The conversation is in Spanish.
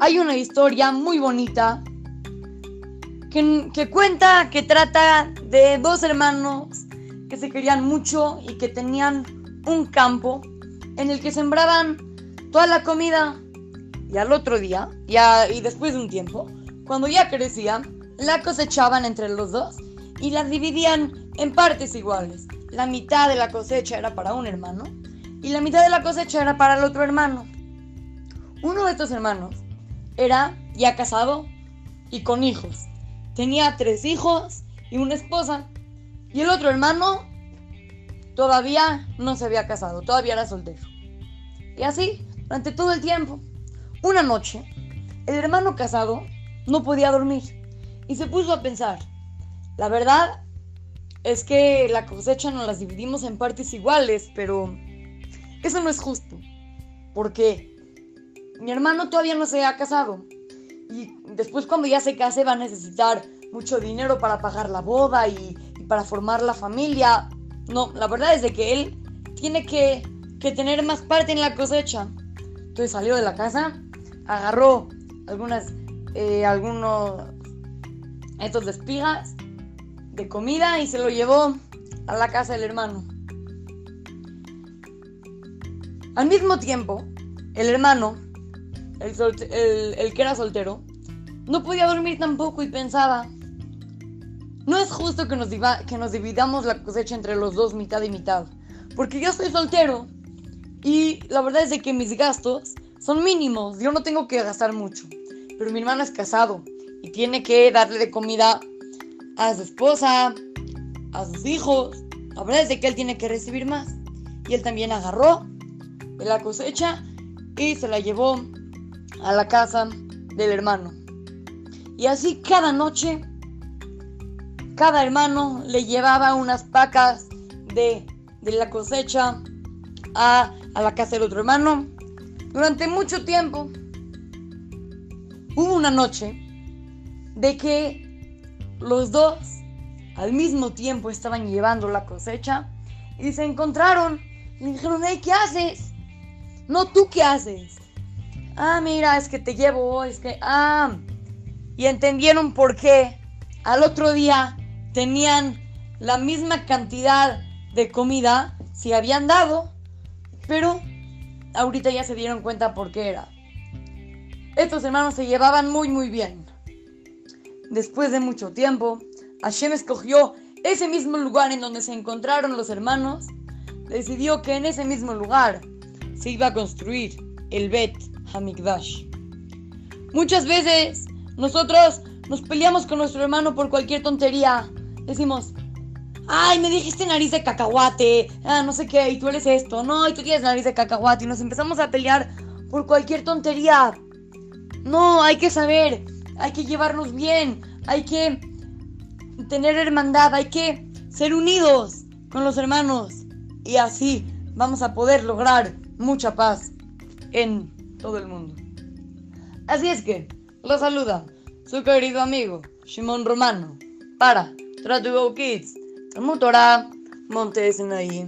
hay una historia muy bonita que, que, cuenta, que trata de dos hermanos que se querían mucho y que tenían un campo en el que sembraban toda la comida y al otro día, y después de un tiempo, cuando ya crecía, la cosechaban entre los dos y la dividían en partes iguales. La mitad de la cosecha era para un hermano y la mitad de la cosecha era para el otro hermano. Uno de estos hermanos era ya casado y con hijos. Tenía tres hijos y una esposa. Y el otro hermano todavía no se había casado, todavía era soltero. Y así, durante todo el tiempo. Una noche, el hermano casado no podía dormir y se puso a pensar, la verdad es que la cosecha nos las dividimos en partes iguales, pero eso no es justo, porque mi hermano todavía no se ha casado y después cuando ya se case va a necesitar mucho dinero para pagar la boda y, para formar la familia. No, la verdad es de que él tiene que, que tener más parte en la cosecha. Entonces salió de la casa, agarró algunas, eh, algunos, estos de espigas de comida y se lo llevó a la casa del hermano. Al mismo tiempo, el hermano, el, que era soltero, no podía dormir tampoco y pensaba, no es justo que nos, que nos dividamos la cosecha entre los dos mitad y mitad, porque yo soy soltero y la verdad es de que mis gastos son mínimos, yo no tengo que gastar mucho, pero mi hermano es casado y tiene que darle de comida a su esposa, a sus hijos, la verdad es de que él tiene que recibir más. Y él también agarró de la cosecha y se la llevó a la casa del hermano. Y así cada noche, cada hermano le llevaba unas pacas de, la cosecha a, a la casa del otro hermano. Durante mucho tiempo hubo una noche de que los dos al mismo tiempo estaban llevando la cosecha y se encontraron y dijeron, hey, ¿qué haces? No, ¿tú qué haces? Ah, mira, es que te llevo, es que... Ah, y entendieron por qué al otro día tenían la misma cantidad de comida, si habían dado, pero ahorita ya se dieron cuenta por qué era. Estos hermanos se llevaban muy muy bien. Después de mucho tiempo, Hashem escogió ese mismo lugar en donde se encontraron los hermanos, decidió que en ese mismo lugar se iba a construir el Bet Hamikdash. Muchas veces nosotros nos peleamos con nuestro hermano por cualquier tontería. Decimos, ay, me dijiste nariz de cacahuate, ah, no sé qué, y tú eres esto, no, y tú tienes nariz de cacahuate, y nos empezamos a pelear por cualquier tontería. No, hay que saber, hay que llevarnos bien, hay que tener hermandad, hay que ser unidos con los hermanos y así vamos a poder lograr mucha paz en todo el mundo. Así es que, lo saluda su querido amigo Shimon Romano para Try to Go Kids, Motora Montes ahí.